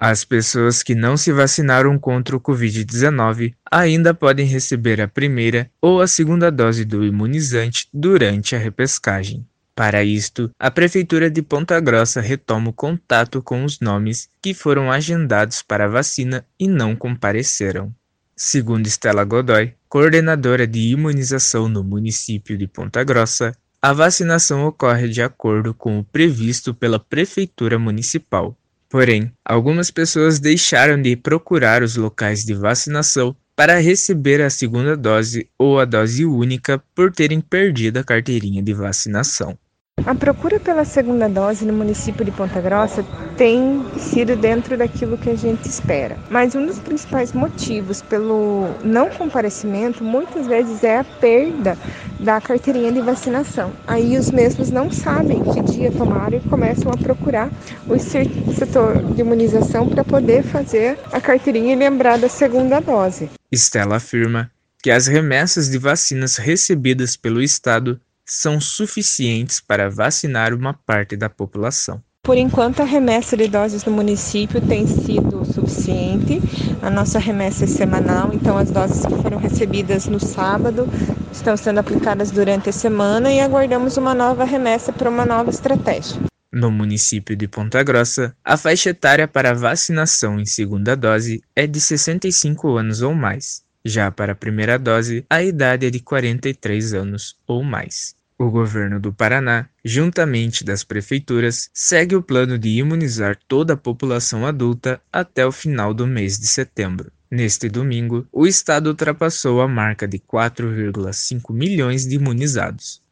As pessoas que não se vacinaram contra o Covid-19 ainda podem receber a primeira ou a segunda dose do imunizante durante a repescagem. Para isto, a Prefeitura de Ponta Grossa retoma o contato com os nomes que foram agendados para a vacina e não compareceram. Segundo Estela Godoy, coordenadora de imunização no município de Ponta Grossa, a vacinação ocorre de acordo com o previsto pela Prefeitura Municipal. Porém, algumas pessoas deixaram de procurar os locais de vacinação para receber a segunda dose ou a dose única por terem perdido a carteirinha de vacinação. A procura pela segunda dose no município de Ponta Grossa tem sido dentro daquilo que a gente espera. Mas um dos principais motivos pelo não comparecimento muitas vezes é a perda da carteirinha de vacinação. Aí os mesmos não sabem que dia tomar e começam a procurar o setor de imunização para poder fazer a carteirinha e lembrar da segunda dose. Estela afirma que as remessas de vacinas recebidas pelo Estado são suficientes para vacinar uma parte da população. Por enquanto, a remessa de doses no município tem sido suficiente. A nossa remessa é semanal, então as doses que foram recebidas no sábado estão sendo aplicadas durante a semana e aguardamos uma nova remessa para uma nova estratégia. No município de Ponta Grossa, a faixa etária para vacinação em segunda dose é de 65 anos ou mais. Já para a primeira dose, a idade é de 43 anos ou mais. O governo do Paraná, juntamente das prefeituras, segue o plano de imunizar toda a população adulta até o final do mês de setembro. Neste domingo, o estado ultrapassou a marca de 4,5 milhões de imunizados.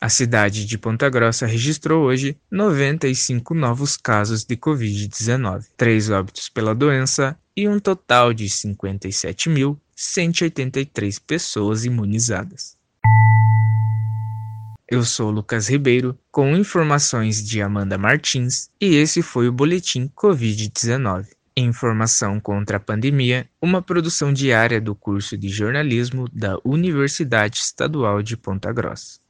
A cidade de Ponta Grossa registrou hoje 95 novos casos de Covid-19, três óbitos pela doença e um total de 57.183 pessoas imunizadas. Eu sou Lucas Ribeiro, com informações de Amanda Martins, e esse foi o Boletim Covid-19. Informação contra a Pandemia, uma produção diária do curso de jornalismo da Universidade Estadual de Ponta Grossa.